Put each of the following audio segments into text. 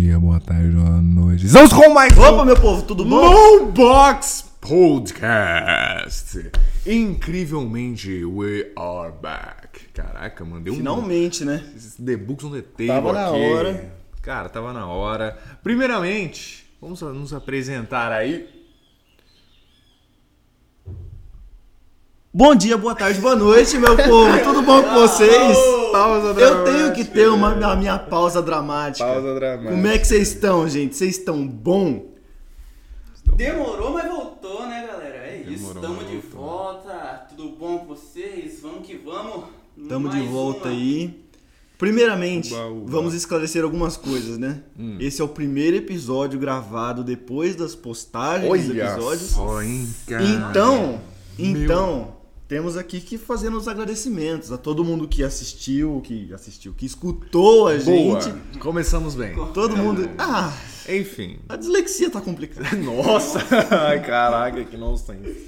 dia, boa tarde, boa noite. Estamos com mais Opa, um meu povo, tudo bom? Low Box Podcast. Incrivelmente, we are back. Caraca, mandei um. Finalmente, né? The Books on the Table Tava na aqui. hora. Cara, tava na hora. Primeiramente, vamos nos apresentar aí. Bom dia, boa tarde, boa noite, meu povo. Tudo bom com vocês? Pausa Eu dramática. tenho que ter uma, a minha pausa dramática. Pausa dramática. Como é que vocês estão, gente? Vocês estão bom? Demorou, mas voltou, né, galera? É isso, Demorou, mas de voltou. volta. Tudo bom com vocês? Vamos que vamos. Tamo de volta uma. aí. Primeiramente, Uba, uba. vamos esclarecer algumas coisas, né? Hum. Esse é o primeiro episódio gravado depois das postagens dos Olha episódios. só, hein, cara. Então, então, temos aqui que fazer os agradecimentos a todo mundo que assistiu, que assistiu, que escutou a Boa. gente. Começamos bem. Todo mundo. Ah, Enfim. a dislexia tá complicada. Nossa! Ai, caraca, que nonsense.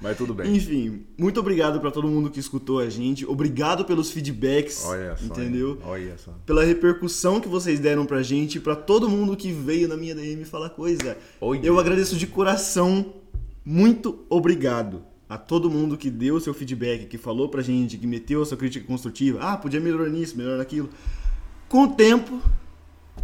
Mas tudo bem. Enfim, muito obrigado pra todo mundo que escutou a gente. Obrigado pelos feedbacks, Olha só. entendeu? Olha só. Pela repercussão que vocês deram pra gente, pra todo mundo que veio na minha DM falar coisa. Olha. Eu agradeço de coração. Muito obrigado a todo mundo que deu o seu feedback, que falou pra gente, que meteu a sua crítica construtiva. Ah, podia melhorar nisso, melhorar naquilo. Com o tempo,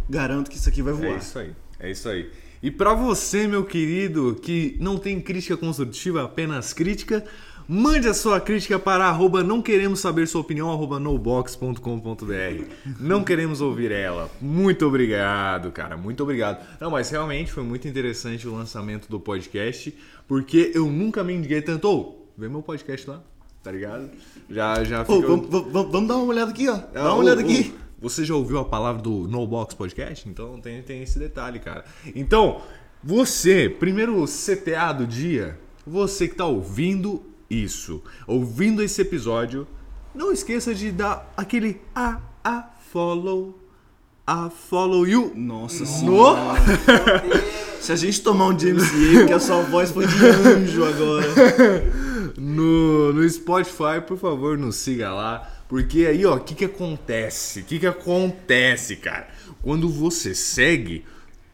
garanto que isso aqui vai voar. É isso aí. É isso aí. E pra você, meu querido, que não tem crítica construtiva, apenas crítica, mande a sua crítica para arroba não queremos saber sua opinião, arroba nobox.com.br. Não queremos ouvir ela. Muito obrigado, cara. Muito obrigado. Não, mas realmente foi muito interessante o lançamento do podcast, porque eu nunca me indiquei tanto. Ô, vê meu podcast lá, tá ligado? Já, já ficou- vamos, vamos- vamos dar uma olhada aqui, ó. Dá ah, uma ô, olhada ô, aqui. Você já ouviu a palavra do No Box Podcast? Então tem, tem esse detalhe, cara. Então, você, primeiro CTA do dia, você que tá ouvindo isso, ouvindo esse episódio, não esqueça de dar aquele a a follow a follow you Nossa no senhora. Se a gente tomar um James E, porque a sua voz foi de anjo agora. no, no Spotify, por favor, nos siga lá. Porque aí, ó, o que que acontece? O que que acontece, cara? Quando você segue,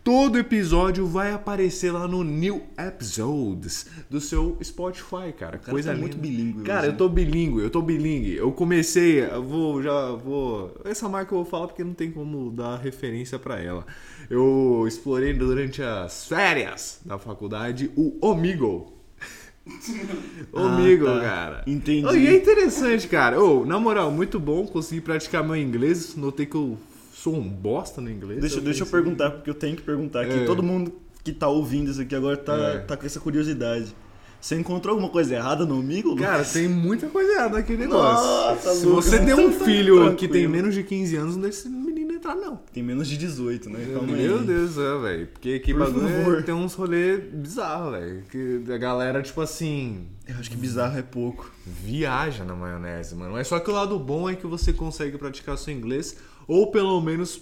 todo episódio vai aparecer lá no New Episodes do seu Spotify, cara. Coisa tá muito bilíngue Cara, eu tô bilíngue, eu tô bilíngue. Eu comecei, eu vou, já vou... Essa marca eu vou falar porque não tem como dar referência pra ela. Eu explorei durante as férias da faculdade o Omigo. Omigo, tá. cara. Entendi. Oh, e é interessante, cara. Ô, na moral, muito bom. Consegui praticar meu inglês. Notei que eu sou um bosta no inglês. Deixa, deixa eu perguntar, porque eu tenho que perguntar aqui. É. Todo mundo que tá ouvindo isso aqui agora tá, É. tá com essa curiosidade. Você encontrou alguma coisa errada no amigo? Lu? Cara, tem muita coisa errada naquele negócio. Nossa, Se Lucas, você tem um tá filho que tranquilo. tem menos de 15 anos, não deixa esse menino entrar, não. Tem menos de 18, né? Calma aí. Meu Deus do céu, velho. Porque que Por bagulho é- tem uns rolês bizarros, velho. Que a galera, tipo assim, Eu acho que bizarro é pouco. viaja na maionese, mano. Mas só que o lado bom é que você consegue praticar seu inglês, ou pelo menos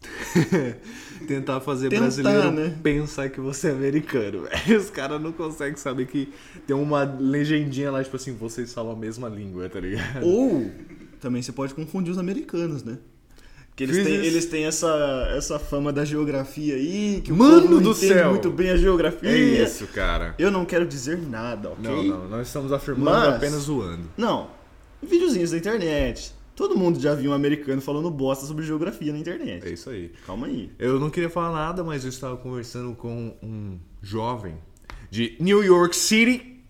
tentar fazer Tentar, brasileiro né? pensar que você é americano. Os caras não conseguem saber que tem uma legendinha lá, tipo assim, vocês falam a mesma língua, tá ligado? Ou também você pode confundir os americanos, né? Que eles têm, eles têm essa, essa fama da geografia aí, que o Mano povo não do entende céu! muito bem a geografia. É isso, cara. Eu não quero dizer nada, ok? Não, não, nós estamos afirmando Mas- apenas zoando. Não. Videozinhos da internet. Todo mundo já viu um americano falando bosta sobre geografia na internet. É isso aí. Calma aí. Eu não queria falar nada, mas eu estava conversando com um jovem de New York City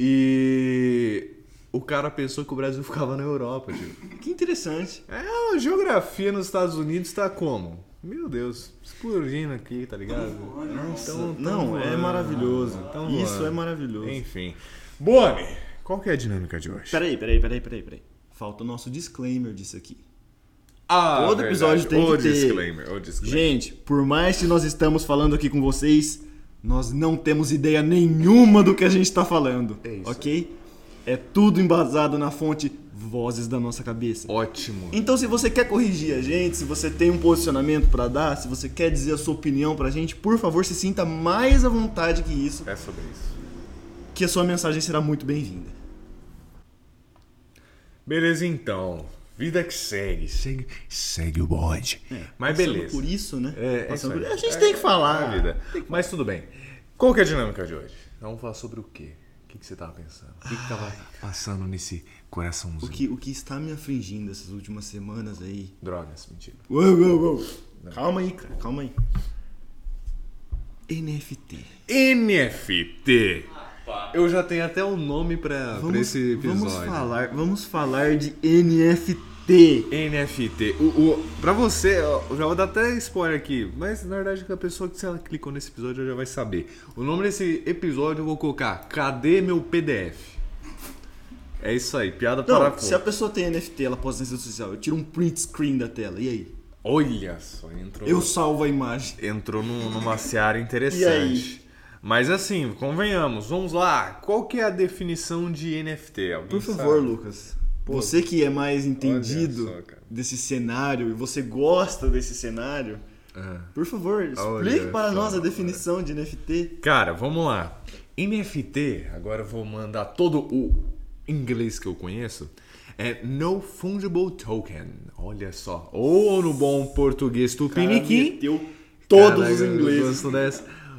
e o cara pensou que o Brasil ficava na Europa, tipo. Que interessante. É, a geografia nos Estados Unidos tá como? Meu Deus, explodindo aqui, tá ligado? Nossa, Tão- tão não, é maravilhoso. tão Isso voando. é maravilhoso. Enfim. Boni, qual que é a dinâmica de hoje? Peraí, peraí, peraí, peraí, peraí. Falta o nosso disclaimer disso aqui. Ah, Todo episódio tem o que ter. disclaimer, o disclaimer. Gente, por mais que nós estamos falando aqui com vocês, nós não temos ideia nenhuma do que a gente está falando. É isso. Ok? É tudo embasado na fonte Vozes da nossa cabeça. Ótimo. Então, se você quer corrigir a gente, se você tem um posicionamento pra dar, se você quer dizer a sua opinião pra gente, por favor, se sinta mais à vontade que isso, É sobre isso. que a sua mensagem será muito bem-vinda. Beleza, então. Vida que segue, segue, segue o bonde. Mas Passando beleza. por isso, né? É, é isso por-. A gente É, tem que falar. é vida. Mas tudo bem. Qual que é a dinâmica de hoje? Vamos falar sobre o quê? O que, que você tava pensando? O que, que tava passando nesse coraçãozinho? O que, o que está me afligindo essas últimas semanas aí. Drogas, mentira. Uou, uou, uou. Calma aí, cara, calma aí. NFT. NFT. Eu já tenho até o nome pra, pra esse episódio. vamos falar, vamos falar de NFT. NFT. O, o, pra você, eu já vou dar até spoiler aqui, mas na verdade a pessoa que se ela clicou nesse episódio já vai saber. O nome desse episódio eu vou colocar Cadê meu PDF? É isso aí, piada para Não, se a pessoa tem NFT, ela posta na rede social. Eu tiro um print screen da tela. E aí? Olha só, entrou, Eu salvo a imagem. entrou num- numa seara E interessante. aí? Mas assim, convenhamos, vamos lá. Qual que é a definição de NFT? Alguém Por favor, sabe? Lucas. Você que é mais entendido só, cara. desse cenário e você gosta desse cenário, por favor, Olha explique para só, nós a cara. definição de NFT. Cara, vamos lá. NFT, agora eu vou mandar todo o inglês que eu conheço. É No Fungible Token. Olha só. Ou no bom português tupiniquim. meteu todos Caraca, os ingleses.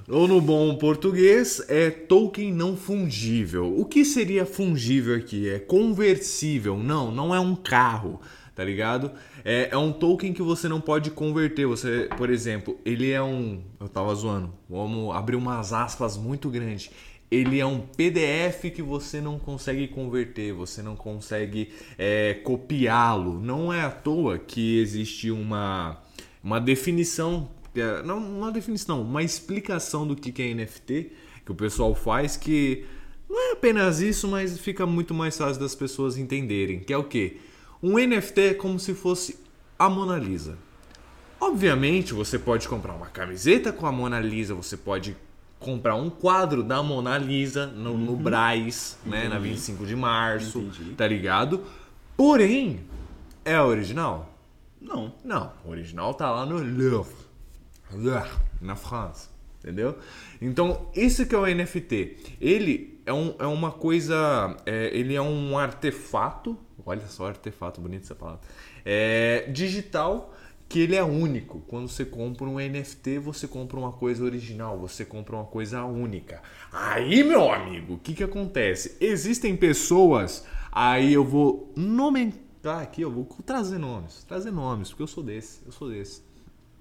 Ou no bom português é token não fungível. O que seria fungível aqui? É conversível. Não, não é um carro, tá ligado? É, é um token que você não pode converter. Você, por exemplo, ele é um. Eu tava zoando. Vamos abrir umas aspas muito grandes. Ele é um PDF que você não consegue converter, você não consegue é, copiá-lo. Não é à toa que existe uma, uma definição não uma definição, uma explicação do que é NFT que o pessoal faz que não é apenas isso, mas fica muito mais fácil das pessoas entenderem, que é o que um NFT é como se fosse a Mona Lisa. Obviamente, você pode comprar uma camiseta com a Mona Lisa, você pode comprar um quadro da Mona Lisa no, no Braz, né, na 25 de março, Entendi. tá ligado? Porém, é a original? Não. Não, o original tá lá no Louvre, na França, entendeu? Então, esse que é o NFT. Ele é, um, é uma coisa, é, ele é um artefato, olha só, artefato, bonito essa palavra, é, digital que ele é único. Quando você compra um NFT, você compra uma coisa original, você compra uma coisa única. Aí, meu amigo, o que que acontece? Existem pessoas, aí eu vou nomenclar aqui, eu vou trazer nomes, trazer nomes, porque eu sou desse, eu sou desse.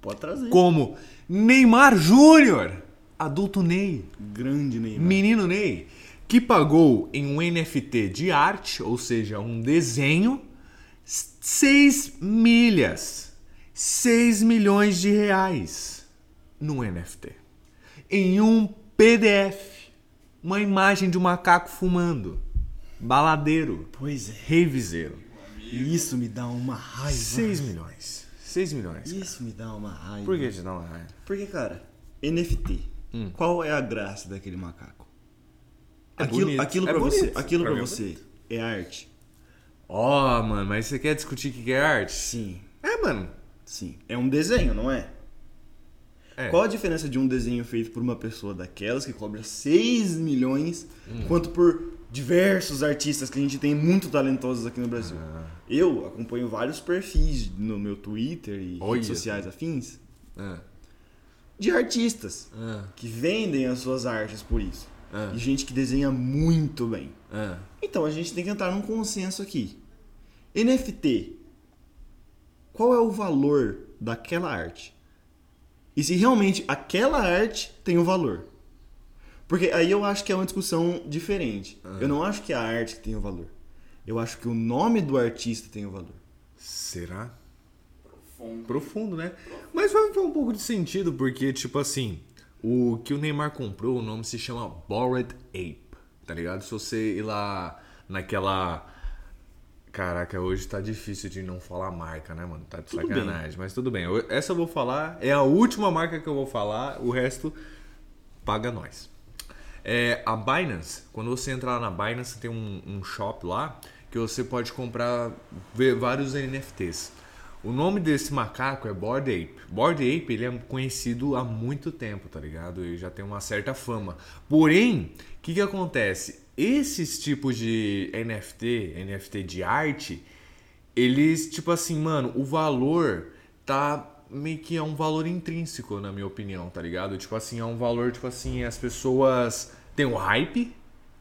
Pode trazer. Como Neymar Júnior, adulto Ney, Grande Neymar. menino Ney, que pagou em um NFT de arte, ou seja, um desenho, 6 milhas, 6 milhões de reais no NFT. Em um PDF, uma imagem de um macaco fumando, baladeiro, Pois é. reviseiro. Isso me dá uma raiva. 6 milhões. 6 milhões. Isso me dá uma raiva. Por que te dá uma raiva? Porque, cara, NFT. Hum. Qual é a graça daquele macaco? É aquilo bonito. aquilo É pra você, bonito. aquilo Pra pra é você é arte? Ó, mano, mas você quer discutir o que que é arte? Sim. É, mano. Sim. É um desenho, não é? É. Qual a diferença de um desenho feito por uma pessoa daquelas que cobra 6 milhões, Hum. quanto por diversos artistas que a gente tem muito talentosos aqui no Brasil? Ah. Eu acompanho vários perfis no meu Twitter e Olha redes sociais afins Ah, de artistas ah, que vendem as suas artes por isso. Ah. E gente que desenha muito bem. Então a gente tem que entrar num consenso aqui. NFT. Qual é o valor daquela arte? E se realmente aquela arte tem o valor? Porque aí eu acho que é uma discussão diferente. Eu não acho que é a arte que tem o valor. Eu acho que o nome do artista tem o valor. Será? Profundo. Profundo, né? Mas vai faz um pouco de sentido, porque, tipo assim, o que o Neymar comprou, o nome se chama Bored Ape, tá ligado? Se você ir lá naquela. Caraca, hoje tá difícil de não falar marca, né, mano? Tá de Tudo sacanagem, mas tudo bem. Essa eu vou falar, é a última marca que eu vou falar, o resto paga nós. É, a Binance, quando você entrar na Binance, tem um, um shop lá que você pode comprar ver vários NFTs. O nome desse macaco é Bored Ape. Bored Ape ele é conhecido há muito tempo, tá ligado? Ele já tem uma certa fama. Porém, o que, que acontece? Esses tipos de NFT, NFT de arte, eles, tipo assim, mano, o valor tá meio que é um valor intrínseco, na minha opinião, tá ligado? Tipo assim, é um valor, tipo assim, as pessoas têm um hype,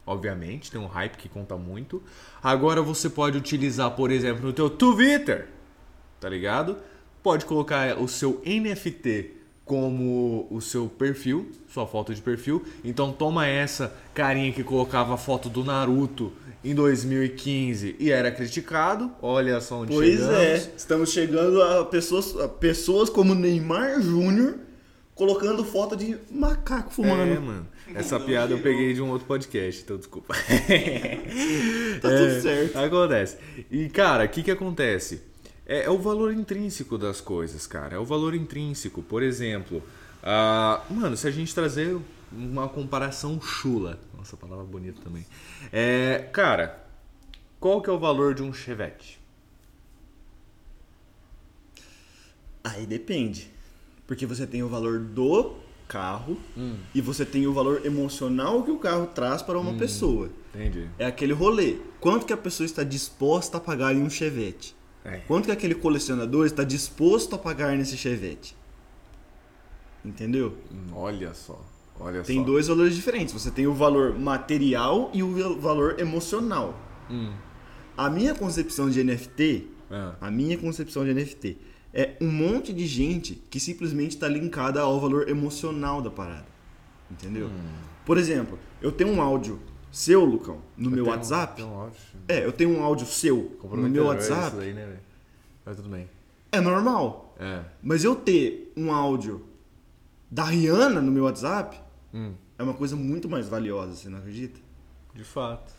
obviamente, tem um hype que conta muito. Agora você pode utilizar, por exemplo, no teu Twitter, tá ligado? Pode colocar o seu NFT como o seu perfil, sua foto de perfil. Então toma essa carinha que colocava a foto do Naruto em 2015 e era criticado. Olha só onde Pois chegamos. é, estamos chegando a pessoas, a pessoas como Neymar Júnior colocando foto de macaco É, fumando. mano. Essa piada eu peguei de um outro podcast, então desculpa. Tá tudo certo. Acontece. E, cara, o que que acontece? É, é o valor intrínseco das coisas, cara. É o valor intrínseco. Por exemplo, ah, mano, se a gente trazer uma comparação chula. Nossa, palavra bonita também. É, cara, qual que é o valor de um Chevette? Aí depende. Porque você tem o valor do carro Hum. e você tem o valor emocional que o carro traz para Hum. uma pessoa. Entendi. É aquele rolê. Quanto que a pessoa está disposta a pagar em um Chevette? É. Quanto que aquele colecionador está disposto a pagar nesse Chevette? Entendeu? Hum, Olha só. Olha Tem só. dois valores diferentes. Você tem o valor material e o valor emocional. Hum. A minha concepção de NFT, Ah. a minha concepção de NFT é um monte de gente que simplesmente está linkada ao valor emocional da parada. Entendeu? Por exemplo, eu tenho um áudio seu, Lucão, no meu Tem um- WhatsApp. um áudio. É, eu tenho um áudio seu no meu isso WhatsApp. daí, né, velho? Mas tudo bem. É normal. É. Mas eu ter um áudio da Rihanna no meu WhatsApp Hum. é uma coisa muito mais valiosa, você não acredita? De fato.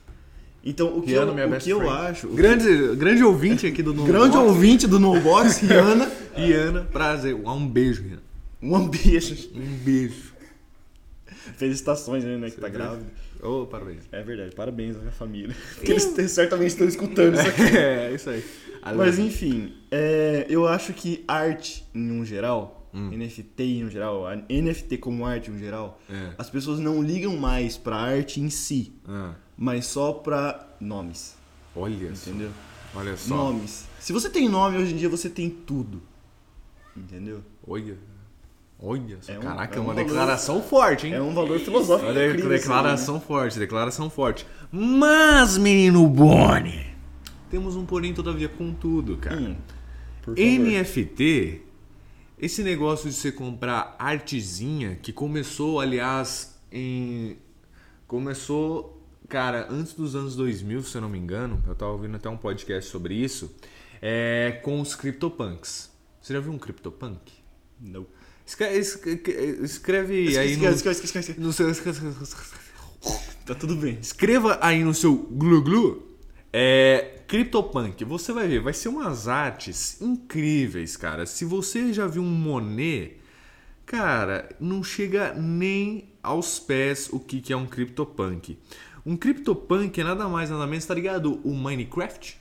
Então, o que, Rihanna, eu, o que eu acho. Grande, grande ouvinte aqui do No grande Box. ouvinte do No Box, Rihanna. Rihanna, prazer. Um beijo, Rihanna. Um beijo. Um beijo. Felicitações, né, que tá grávida. Ô, parabéns. É verdade, parabéns à minha família. Porque eles te- certamente estão escutando isso aqui. É, isso aí. Mas enfim, é, eu acho que arte em um geral, Hum. NFT em um geral, NFT como arte em um geral, É. as pessoas não ligam mais pra arte em si, Ah, mas só pra nomes. olha só. Entendeu? Olha só. Nomes. Se você tem nome hoje em dia, você tem tudo. Entendeu? Olha. Olha só. É um- Caraca, é é um uma valor- declaração forte, hein? É um valor filosófico. Incrível, assim, declaração forte, declaração forte. Mas, menino Boni, temos um porém todavia contudo, cara. né? Hum. NFT, esse negócio de você comprar artezinha, que começou, aliás, em. Começou, cara, antes dos anos 2000, se eu não me engano. Eu tava ouvindo até um podcast sobre isso. É, com os CryptoPunks. Você já viu um CryptoPunk? Não. Escreve, aí no, esquece, esquece, esquece, esquece. no seu. Tá tudo bem. Escreva aí no seu glu glu é CryptoPunk. Você vai ver, vai ser umas artes incríveis, cara. Se você já viu um Monet, cara, não chega nem aos pés o que, que é um CryptoPunk. Um CryptoPunk é nada mais nada menos, tá ligado? O Minecraft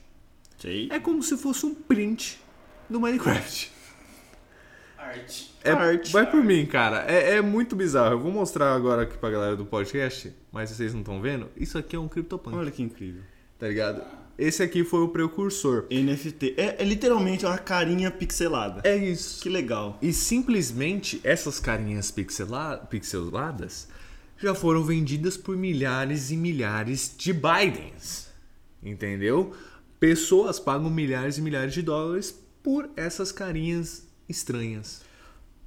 Sei. é como se fosse um print do Minecraft. Arte. É, Arte. Vai por mim, cara. É, é muito bizarro. Eu vou mostrar agora aqui pra galera do podcast, mas vocês não estão vendo. Isso aqui é um CryptoPunk. Olha que incrível. Tá ligado? Esse aqui foi o precursor. NFT. É, é literalmente uma carinha pixelada. É isso. Que legal. E simplesmente essas carinhas pixela- pixeladas já foram vendidas por milhares e milhares de Bidens. Entendeu? Pessoas pagam milhares e milhares de dólares por essas carinhas estranhas.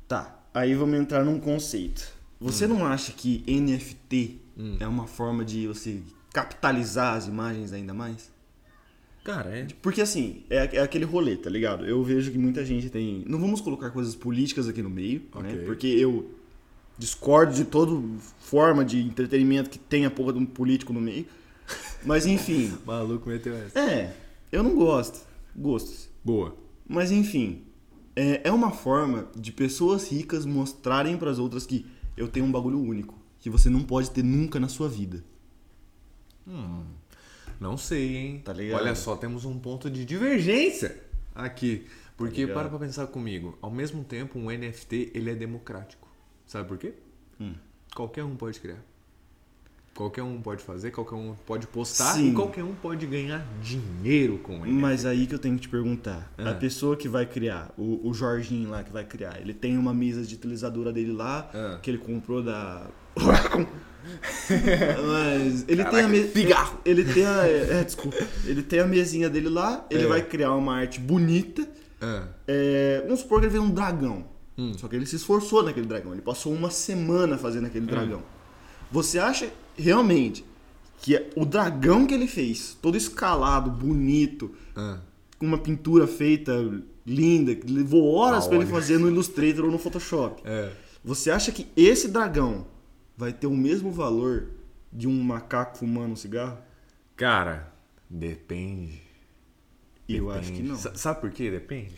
Tá, aí vamos entrar num conceito. Você não acha que NFT é uma forma de você capitalizar as imagens ainda mais? Cara, é. Porque assim, é, é aquele rolê, tá ligado? Eu vejo que muita gente tem. Não vamos colocar coisas políticas aqui no meio, né? Ok. Porque eu discordo de toda forma de entretenimento que tenha porra de um político no meio. Mas enfim. Maluco meteu essa. é, eu não gosto. Gostos. Boa. Mas enfim, é, é uma forma de pessoas ricas mostrarem para as outras que eu tenho um bagulho único, que você não pode ter nunca na sua vida. Não sei, hein? Tá ligado? Olha só, temos um ponto de divergência aqui. Porque, ligado? para pra pensar comigo, ao mesmo tempo, um NFT, ele é democrático. Sabe por quê? Hum. Qualquer um pode criar. Qualquer um pode fazer, qualquer um pode postar Sim. e qualquer um pode ganhar dinheiro com ele. Mas aí que eu tenho que te perguntar. Ah. A pessoa que vai criar, o, o Jorginho lá que vai criar, ele tem uma mesa de utilizadora dele lá, Ah. que ele comprou da. Mas ele tem a Caraca, mesa. pigarro. Ele tem a. É, desculpa. Ele tem a mesinha dele lá, ele É. vai criar uma arte bonita. Ah, É, vamos supor que ele um dragão. Hum. Só que ele se esforçou naquele dragão. Ele passou uma semana fazendo aquele dragão. Você acha realmente que é o dragão que ele fez, todo escalado, bonito, ah. com uma pintura feita linda, que levou horas pra ele fazer no Illustrator ou no Photoshop. É. Você acha que esse dragão vai ter o mesmo valor de um macaco fumando um cigarro? Cara, depende. Eu acho que não. Sa- Sabe por quê? Depende.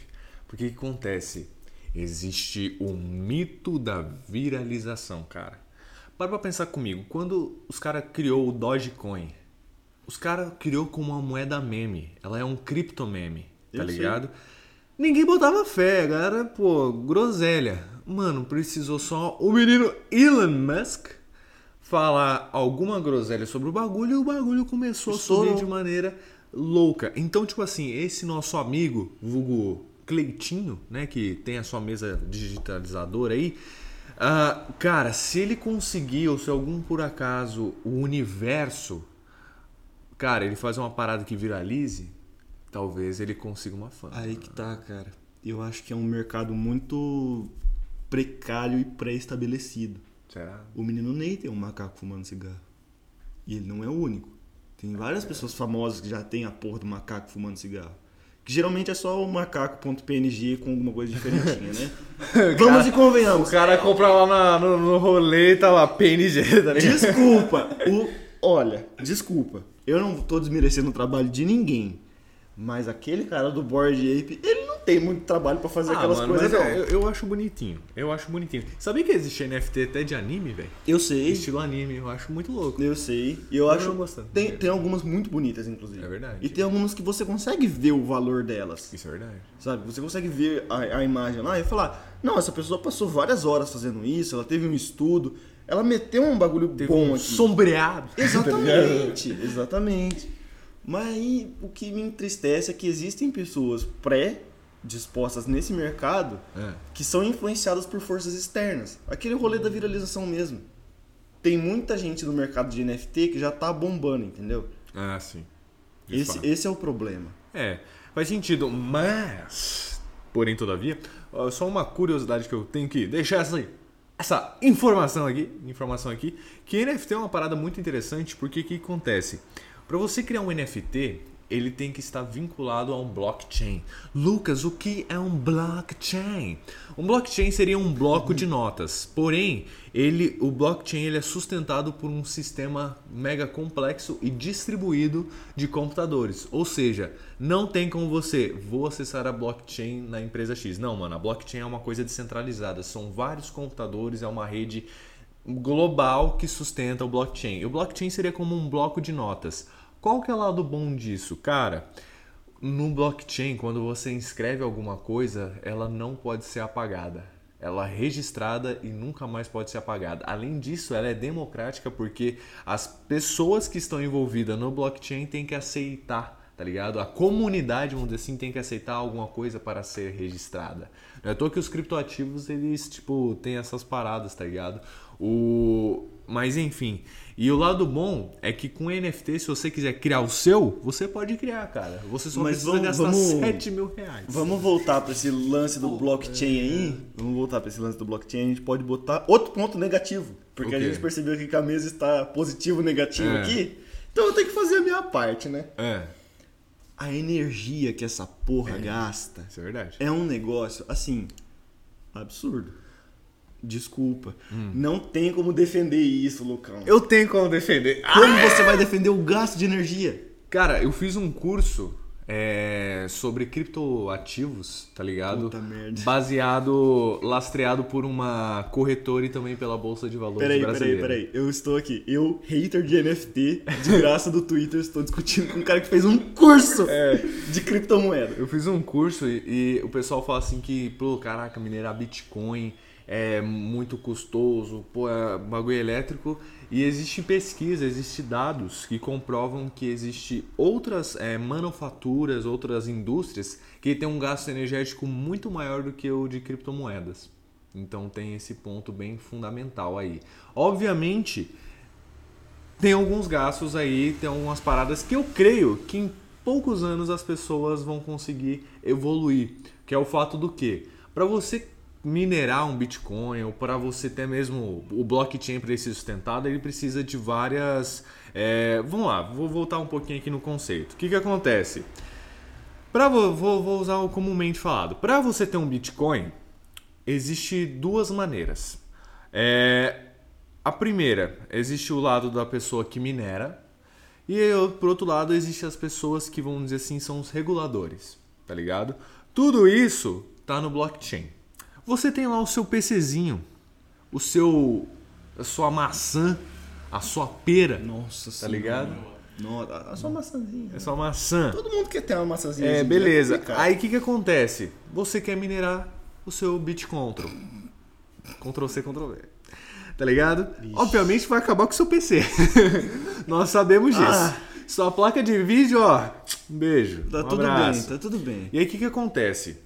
Porque o que acontece? Existe o mito da viralização, cara. Para pra pensar comigo. Quando os caras criou o Dogecoin, os caras criou como uma moeda meme. Ela é um criptomeme, tá Eu sei. ligado? Ninguém botava fé, a galera, pô, groselha. Mano, precisou só o menino Elon Musk falar alguma groselha sobre o bagulho e o bagulho começou a Estourou. subir de maneira louca. Então, tipo assim, esse nosso amigo, vulgo Cleitinho, né, que tem a sua mesa digitalizadora aí, ah, cara, se ele conseguir, ou se algum por acaso o universo, cara, ele faz uma parada que viralize, talvez ele consiga uma fã. Aí que tá, cara. Eu acho que é um mercado muito precário e pré-estabelecido. Será? O menino Ney tem um macaco fumando cigarro. E ele não é o único. Tem várias pessoas famosas que já tem a porra do macaco fumando cigarro. Que geralmente é só o macaco.png com alguma coisa diferentinha, né? Vamos e convenhamos. O cara compra lá na- no, no rolê e tá lá, PNG, tá ligado? Desculpa. O, olha, desculpa. Eu não tô desmerecendo o trabalho de ninguém. Mas aquele cara do Board Ape, ele não tem muito trabalho pra fazer Ah, aquelas mano, coisas, mas não. eu, eu acho bonitinho. Eu acho bonitinho. Sabia que existe NFT até de anime, velho? Eu sei. Estilo anime, eu acho muito louco. Eu sei. E eu Eu acho. gostando. Tem, tem algumas muito bonitas, inclusive. É verdade. E tem algumas que você consegue ver o valor delas. Isso é verdade. Sabe? Você consegue ver a, a imagem lá e falar: não, essa pessoa passou várias horas fazendo isso, ela teve um estudo, ela meteu um bagulho bom um aqui. sombreado. Exatamente, exatamente. Mas aí o que me entristece é que existem pessoas pré-dispostas nesse mercado É. que são influenciadas por forças externas. Aquele rolê da viralização mesmo. Tem muita gente no mercado de NFT que já tá bombando, entendeu? Ah, sim. De Esse, fato. esse é o problema. É, faz sentido, mas. Porém, todavia, só uma curiosidade que eu tenho que deixar essa, essa informação aqui, informação aqui, que NFT é uma parada muito interessante, porque o que acontece? Para você criar um NFT, ele tem que estar vinculado a um blockchain. Lucas, o que é um blockchain? Um blockchain seria um bloco de notas. Porém, ele, o blockchain ele é sustentado por um sistema mega complexo e distribuído de computadores. Ou seja, não tem como você vou acessar a blockchain na empresa X. Não, mano, a blockchain é uma coisa descentralizada. São vários computadores, é uma rede global que sustenta o blockchain. E o blockchain seria como um bloco de notas. Qual que é o lado bom disso? Cara, no blockchain, quando você inscreve alguma coisa, ela não pode ser apagada. Ela é registrada e nunca mais pode ser apagada. Além disso, ela é democrática porque as pessoas que estão envolvidas no blockchain têm que aceitar, tá ligado? A comunidade, vamos dizer assim, tem que aceitar alguma coisa para ser registrada. Não é à toa que os criptoativos, eles, tipo, têm essas paradas, tá ligado? O... Mas enfim, e o lado bom é que com NFT, se você quiser criar o seu, você pode criar, cara. Você só Mas precisa vamos- gastar vamos- 7 mil reais. Vamos voltar para esse lance do blockchain aí. Vamos voltar para esse lance do blockchain. A gente pode botar outro ponto negativo. Porque O a gente percebeu que a mesa está positivo negativo É. aqui. Então eu tenho que fazer a minha parte, né? É, A energia que essa porra gasta isso é verdade. é um negócio, assim, absurdo. Desculpa. Não tem como defender isso, Lucão. Eu tenho como defender. Como você vai defender o gasto de energia? Cara, eu fiz um curso é, sobre criptoativos, tá ligado? Puta merda. Baseado, lastreado por uma corretora e também pela Bolsa de Valores Peraí, peraí, brasileira. peraí. Eu estou aqui. Eu, hater de NFT, de graça do Twitter, estou discutindo com um cara que fez um curso de criptomoeda. Eu fiz um curso e, e o pessoal fala assim que, pô, caraca, minerar Bitcoin é muito custoso, pô, é bagulho elétrico. E existe pesquisa, existe dados que comprovam que existe outras é, manufaturas, outras indústrias que têm um gasto energético muito maior do que o de criptomoedas. Então tem esse ponto bem fundamental aí. Obviamente, tem alguns gastos aí, tem algumas paradas que eu creio que em poucos anos as pessoas vão conseguir evoluir. Que é o fato do que? Para você minerar um Bitcoin ou para você ter mesmo o blockchain para ser sustentado, ele precisa de várias. É, vamos lá, vou voltar um pouquinho aqui no conceito. O que, que acontece? Pra, vou, vou usar o comumente falado. Para você ter um Bitcoin, existe duas maneiras. É, a primeira, existe o lado da pessoa que minera, e por outro lado, existe as pessoas que, vamos dizer assim, são os reguladores, tá ligado? Tudo isso tá no blockchain. Você tem lá o seu PCzinho, o seu a sua maçã, a sua pera. Nossa Tá senhora. ligado? Nossa, a sua maçãzinha. É sua maçã. Todo mundo quer ter uma maçãzinha. É, em dia, beleza. complicado. Aí o que, que acontece? Você quer minerar o seu Bitcontrol. Ctrl C, Ctrl V. Tá ligado? Obviamente vai acabar com o seu PC. Nós sabemos disso. Ah. Sua placa de vídeo, ó. Um beijo. Tá um tudo abraço. bem, tá tudo bem. E aí o que, que acontece?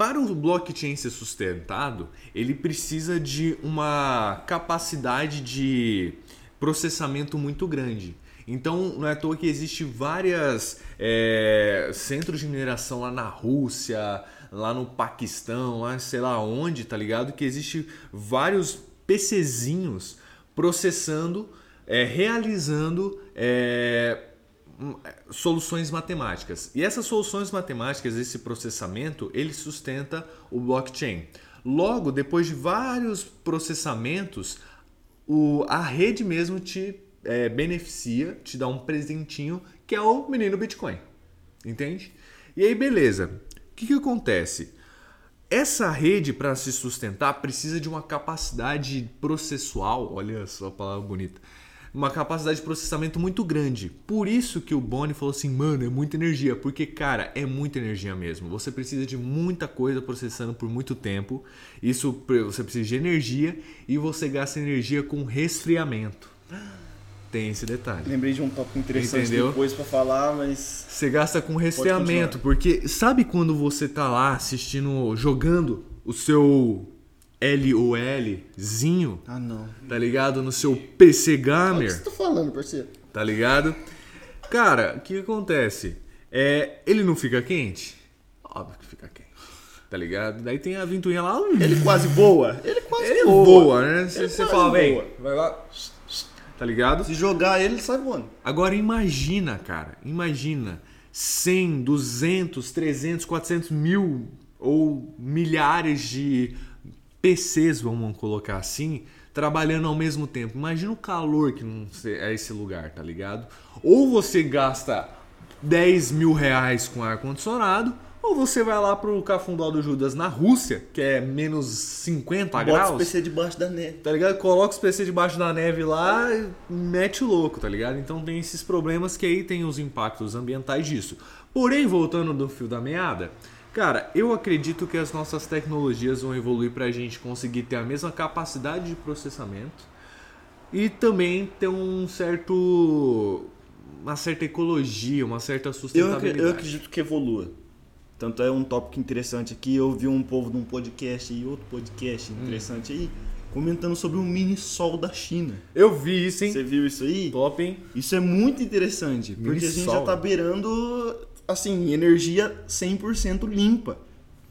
Para o blockchain ser sustentado, ele precisa de uma capacidade de processamento muito grande. Então não é à toa que existe várias é, centros de mineração lá na Rússia, lá no Paquistão, lá sei lá onde, tá ligado? Que existe vários PCzinhos processando, é, realizando é, soluções matemáticas. E essas soluções matemáticas, esse processamento, ele sustenta o blockchain. Logo, depois de vários processamentos, o, a rede mesmo te é, beneficia, te dá um presentinho, que é o menino Bitcoin. Entende? E aí, beleza. O que, que acontece? Essa rede, para se sustentar, precisa de uma capacidade processual, olha só a palavra bonita, uma capacidade de processamento muito grande. Por isso que o Boni falou assim, mano, é muita energia, porque, cara, é muita energia mesmo. Você precisa de muita coisa processando por muito tempo. Isso você precisa de energia e você gasta energia com resfriamento. Tem esse detalhe. Lembrei de um tópico interessante Entendeu? depois pra falar, mas. Você gasta com resfriamento, porque sabe quando você tá lá assistindo, jogando o seu LOLzinho, Ah, não. tá ligado? No seu PC Olha o que Gamer, você tá falando, parceiro? tá ligado? Cara, o que acontece? É, ele não fica quente? Óbvio que fica quente, tá ligado? Daí tem a ventoinha lá, Ele quase voa. Ele quase ele voa. voa, né? Você Ele você quase fala, vem, vai lá, tá ligado? Se jogar ele, ele sai voando. Agora imagina, cara, imagina 100, 200, 300, 400 mil ou milhares de PCs, vamos colocar assim, trabalhando ao mesmo tempo. Imagina o calor que não é esse lugar, tá ligado? Ou você gasta 10 mil reais com ar-condicionado, ou você vai lá pro Cafundó do Judas na Rússia, que é menos 50 Bota graus os PC debaixo da neve. tá ligado? Coloca os PC debaixo da neve lá e mete o louco, tá ligado? Então tem esses problemas que aí tem os impactos ambientais disso. Porém, voltando do fio da meada, cara, eu acredito que as nossas tecnologias vão evoluir pra gente conseguir ter a mesma capacidade de processamento e também ter um certo uma certa ecologia, uma certa Eu, sustentabilidade. eu acredito que evolua. Tanto é um tópico interessante aqui. Eu vi um povo num podcast e outro podcast interessante aí, comentando sobre o mini sol da China. Eu vi isso, hein? Você viu isso aí? Top, hein? Isso é muito interessante, porque a gente já Mini-sol. tá beirando, assim, energia 100% limpa.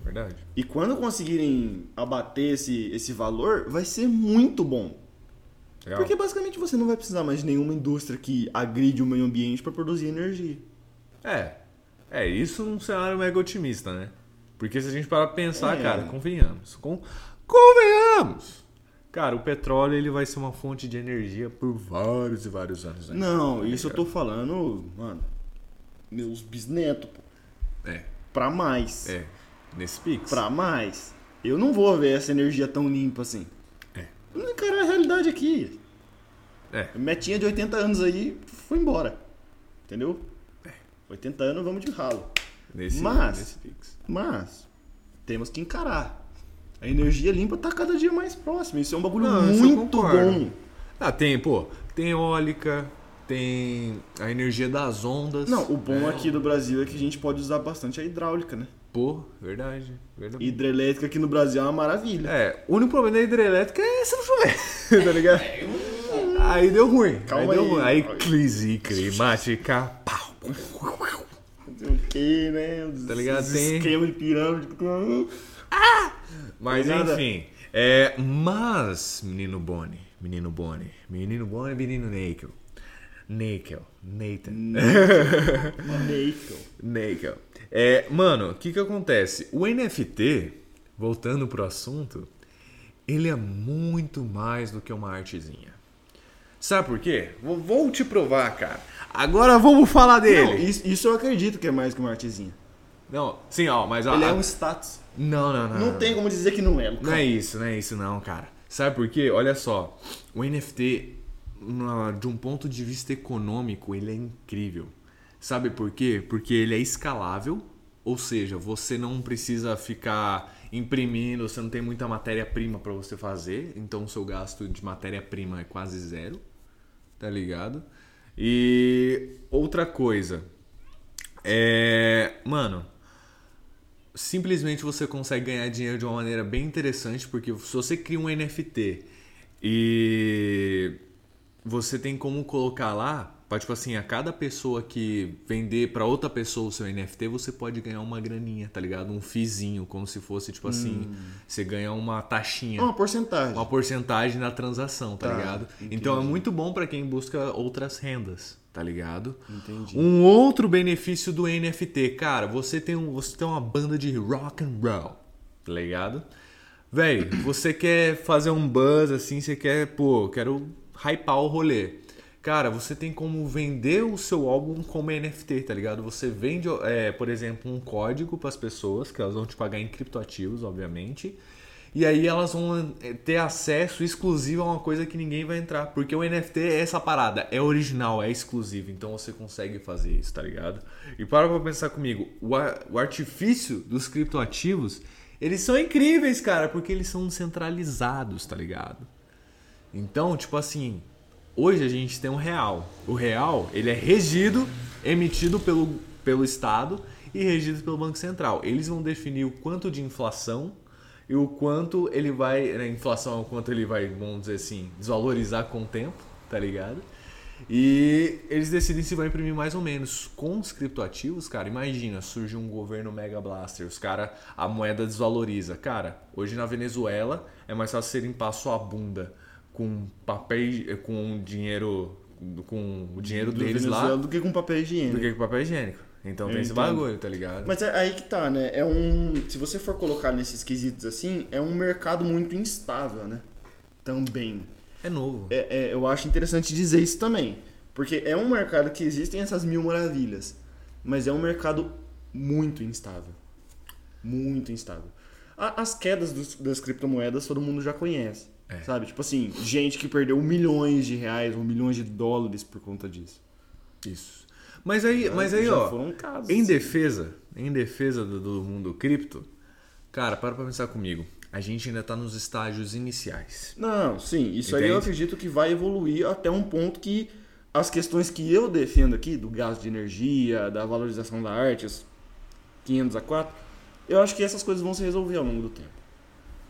Verdade. E quando conseguirem abater esse, esse valor, vai ser muito bom. Legal. Porque basicamente você não vai precisar mais de nenhuma indústria que agride o meio ambiente para produzir energia. É. É, isso num cenário mega otimista, né? Porque se a gente parar pra pensar, É. cara, convenhamos. con- convenhamos! Cara, o petróleo ele vai ser uma fonte de energia por vários e vários anos. Né? Não, isso eu tô falando, mano, meus bisnetos, pô. É, Pra mais. é. Nesse Pix. Pra mais. Eu não vou ver essa energia tão limpa assim. É. Eu não encarar a realidade aqui. É. Metinha de 80 anos aí foi embora. Entendeu? É. 80 anos vamos de ralo. Nesse, Mas- nesse Pix. Mas temos que encarar. A energia limpa tá cada dia mais próxima. Isso é um bagulho Não, muito bom. Ah, tem, pô, tem eólica, tem a energia das ondas. Não, o bom É. aqui do Brasil é que a gente pode usar bastante a hidráulica, né? Pô, verdade, verdade. Hidrelétrica aqui no Brasil é uma maravilha. É, o único problema da hidrelétrica é se não chover, tá ligado? Aí deu ruim. Calma aí deu aí. ruim. Aí crise climática, pau. Não sei o que, né? Os- Tá ligado? os Tem- Esquema de pirâmide. Mas Nada. enfim. É, mas, menino Bonnie, menino Bonnie, menino Bonnie, menino Nickel. Nickel, Nathan. Nickel. Nickel. É, mano, o que que acontece? O NFT, voltando pro assunto, ele é muito mais do que uma artezinha. Sabe por quê? Vou, vou te provar, cara. Agora vamos falar Não, dele. isso, isso eu acredito que é mais que uma artezinha. Não, sim, ó, mas ó. Ele é um status. Não, não, não. Não tem como dizer que não é. Não é isso, não é isso não, cara. Sabe por quê? Olha só, o NFT, na- de um ponto de vista econômico, ele é incrível. Sabe por quê? Porque ele é escalável, ou seja, você não precisa ficar imprimindo, você não tem muita matéria-prima para você fazer, então o seu gasto de matéria-prima é quase zero, tá ligado? E outra coisa, é, mano, simplesmente você consegue ganhar dinheiro de uma maneira bem interessante, porque se você cria um NFT e você tem como colocar lá, pra, tipo assim, a cada pessoa que vender pra outra pessoa o seu NFT, você pode ganhar uma graninha, tá ligado? Um fizinho, como se fosse, tipo assim, você ganha uma taxinha. Uma porcentagem. Uma porcentagem na transação, tá, Tá, ligado? entendi. Então é muito bom pra quem busca outras rendas, tá ligado? Entendi. Um outro benefício do NFT, cara, você tem, um, você tem uma banda de rock and roll, tá ligado? Véi, você quer fazer um buzz assim, você quer, pô, quero hypar o rolê. Cara, você tem como vender o seu álbum como NFT, tá ligado? Você vende, é, por exemplo, um código para as pessoas, que elas vão te pagar em criptoativos, obviamente. E aí elas vão é, ter acesso exclusivo a uma coisa que ninguém vai entrar. Porque o NFT é essa parada, é original, é exclusivo. Então você consegue fazer isso, tá ligado? E para pra pensar comigo, o, o artifício dos criptoativos, eles são incríveis, cara, porque eles são centralizados, tá ligado? Então, tipo assim, hoje a gente tem um real. O real, ele é regido, emitido pelo, pelo Estado e regido pelo Banco Central. Eles vão definir o quanto de inflação e o quanto ele vai, né, inflação é o quanto ele vai, vamos dizer assim, desvalorizar com o tempo, tá ligado? E eles decidem se vai imprimir mais ou menos. Com os criptoativos, cara, imagina, surge um governo mega blaster, os cara, a moeda desvaloriza. Cara, hoje na Venezuela é mais fácil você limpar a sua bunda com papel, com dinheiro, com o dinheiro Do deles lá, do que com papel higiênico. do que com papel higiênico. Então Eu tem esse entendo. bagulho, tá ligado? Mas é aí que tá, né? É um. Se você for colocar nesses quesitos assim, é um mercado muito instável, né? Também. É novo. É, é, eu acho interessante dizer isso também. Porque é um mercado que existem essas mil maravilhas. Mas é um mercado muito instável. Muito instável. As quedas dos- das criptomoedas todo mundo já conhece. É. Sabe? Tipo assim, gente que perdeu milhões de reais ou milhões de dólares por conta disso. Isso. Mas aí, mas aí Já ó, foram casos. em assim. defesa, em defesa do, do mundo cripto, cara, para pra pensar comigo. A gente ainda tá nos estágios iniciais. Não, sim, isso aí eu Entende? acredito que vai evoluir até um ponto que as questões que eu defendo aqui, do gasto de energia, da valorização da arte, os 500 a 4, eu acho que essas coisas vão se resolver ao longo do tempo.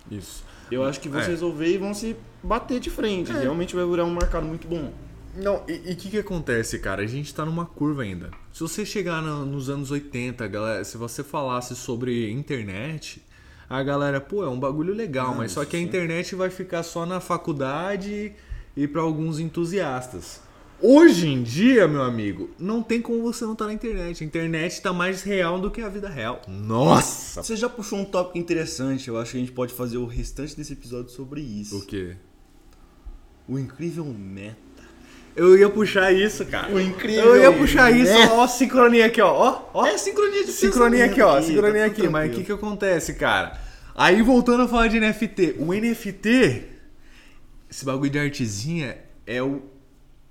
Isso. Eu acho que vão É. se resolver e vão se bater de frente. Realmente vai virar um mercado muito bom. Não, e o que, que acontece, cara? A gente tá numa curva ainda. Se você chegar no- nos anos 80, galera, se você falasse sobre internet, a galera, pô, é um bagulho legal, Ah, mas só que a internet vai ficar só na faculdade e pra alguns entusiastas. Hoje em dia, meu amigo, não tem como você não estar na internet. A internet tá mais real do que a vida real. Nossa! Você já puxou um tópico interessante, eu acho que a gente pode fazer o restante desse episódio sobre isso. O quê? O incrível meta. Eu ia puxar isso, cara. O incrível Eu ia puxar isso, meta. ó, sincronia aqui, ó. Ó, ó. É sincronia de Sincronia aqui, ó. Sincronia tá aqui. Mas o que que acontece, cara? Aí voltando a falar de NFT. O NFT, esse bagulho de artezinha, é o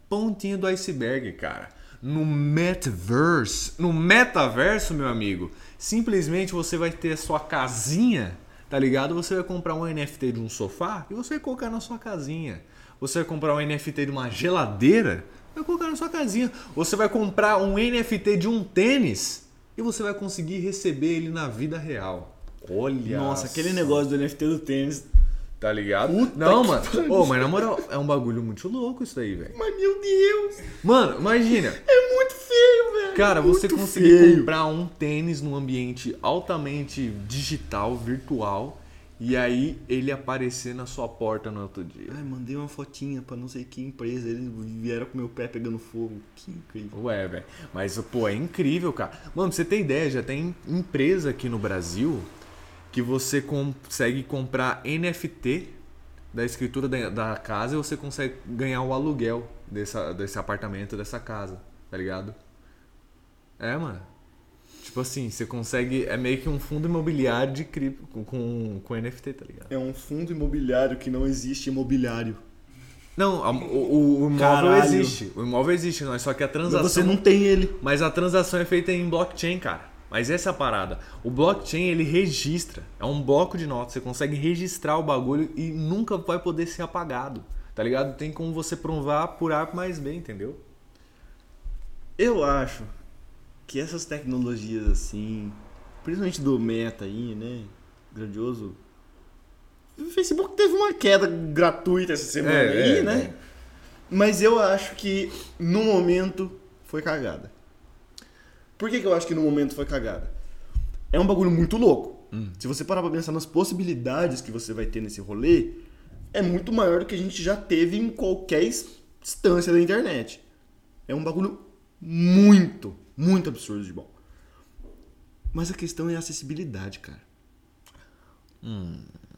pontinho do iceberg, cara. No metaverse, no metaverso, meu amigo, simplesmente você vai ter a sua casinha tá ligado? Você vai comprar um NFT de um sofá e você vai colocar na sua casinha. Você vai comprar um NFT de uma geladeira, vai colocar na sua casinha. Você vai comprar um NFT de um tênis e você vai conseguir receber ele na vida real. Olha. Nossa, aquele negócio do NFT do tênis. Tá ligado? Puta Não, mano. Ô, mas na moral, é um bagulho muito louco isso daí, velho. Mas meu Deus! Mano, imagina. É muito feio, velho. Cara, Muito você conseguir feio. comprar um tênis num ambiente altamente digital, virtual, e aí ele aparecer na sua porta no outro dia. Ai, mandei uma fotinha pra não sei que empresa. Eles vieram com meu pé pegando fogo. Que incrível. Ué, velho. Mas, pô, é incrível, cara. Mano, pra você ter ideia, já tem empresa aqui no Brasil que você consegue comprar NFT da escritura da, casa e você consegue ganhar o aluguel dessa, desse apartamento, dessa casa, tá ligado? É, mano. Tipo assim, você consegue. É meio que um fundo imobiliário de cripto com, com, com NFT, tá ligado? É um fundo imobiliário que não existe imobiliário. Não, a- o, o- imóvel Caralho. existe. O imóvel existe, não é só que a Mas transação. você não tem ele. Mas a transação é feita em blockchain, cara. Mas essa a parada. O blockchain ele registra. É um bloco de notas. Você consegue registrar o bagulho e nunca vai poder ser apagado. Tá ligado? Tem como você provar por A mais B, entendeu? Eu acho que essas tecnologias assim, principalmente do Meta aí, né? Grandioso. O Facebook teve uma queda gratuita essa semana É, aí, é, né? é. Mas eu acho que no momento foi cagada. Por que, que eu acho que no momento foi cagada? É um bagulho muito louco. Hum. Se você parar pra pensar nas possibilidades que você vai ter nesse rolê, é muito maior do que a gente já teve em qualquer instância da internet. É um bagulho muito, muito absurdo de bom. Mas a questão é a acessibilidade, cara.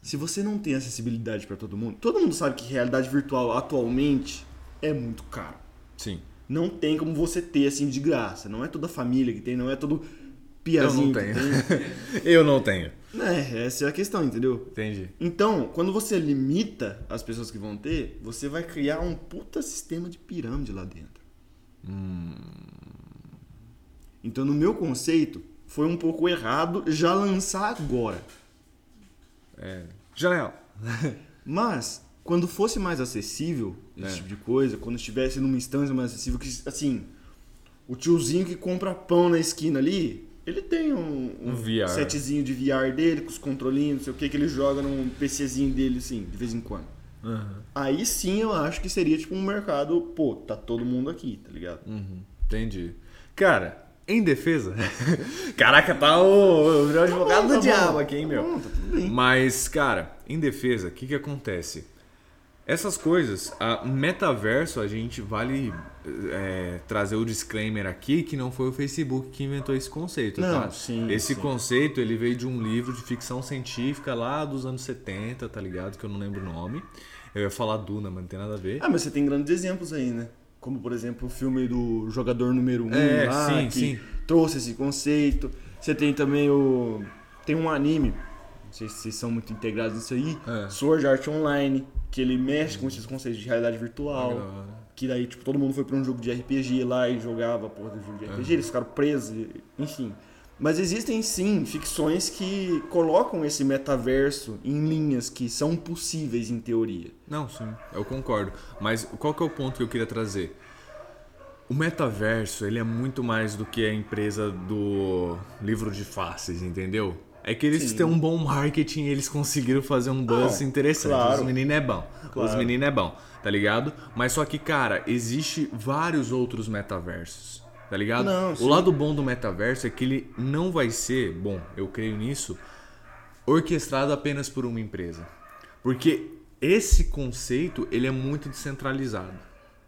Se você não tem acessibilidade pra todo mundo, todo mundo sabe que realidade virtual atualmente é muito caro. Sim. Não tem como você ter assim de graça. Não é toda família que tem, não é todo piazinho Eu não tenho. Eu não tenho. É, essa é a questão, entendeu? Entendi. Então, quando você limita as pessoas que vão ter, você vai criar um puta sistema de pirâmide lá dentro. Então, no meu conceito, foi um pouco errado já lançar agora. É. Janela. Mas, quando fosse mais acessível esse É. tipo de coisa, quando estivesse numa instância mais acessível, que assim, o tiozinho que compra pão na esquina ali, ele tem um, Um VR. setzinho de VR dele, com os controlinhos, não sei o que, que ele joga num PCzinho dele, assim, de vez em quando. Aí sim eu acho que seria tipo um mercado, pô, tá todo mundo aqui, tá ligado? Uhum. Entendi. Cara, em defesa. Caraca, tá o, o advogado bom, do tá diabo bom. aqui, hein, meu? Tá bom, tá tudo bem. Mas, cara, em defesa, o que, que acontece? Essas coisas, a metaverso, a gente vale é, trazer o disclaimer aqui que não foi o Facebook que inventou esse conceito, Não, tá? sim, esse sim. conceito, ele veio de um livro de ficção científica lá dos anos 70, tá ligado? Que eu não lembro o nome. Eu ia falar Duna, mas não tem nada a ver. Ah, mas você tem grandes exemplos aí, né? Como, por exemplo, o filme do Jogador Número 1 um, É, lá, sim, que sim. trouxe esse conceito. Você tem também o... Tem um anime, não sei se vocês são muito integrados nisso aí, É. Sword Art Online, que ele mexe com esses conceitos de realidade virtual. Hora. Que daí, tipo, todo mundo foi pra um jogo de RPG lá e jogava a porra do jogo de RPG, eles ficaram presos, enfim. Mas existem sim ficções que colocam esse metaverso em linhas que são possíveis em teoria. Não, sim, eu concordo. Mas qual que é o ponto que eu queria trazer? O metaverso, ele é muito mais do que a empresa do livro de faces, entendeu? É que eles Sim. têm um bom marketing e eles conseguiram fazer um buzz Ah, interessante. claro. Os meninos é bom. Os Claro. meninos é bom, tá ligado? Mas só que, cara, existe vários outros metaversos, tá ligado? Não, o sim. lado bom do metaverso é que ele não vai ser, bom, eu creio nisso, orquestrado apenas por uma empresa. Porque esse conceito, ele é muito descentralizado,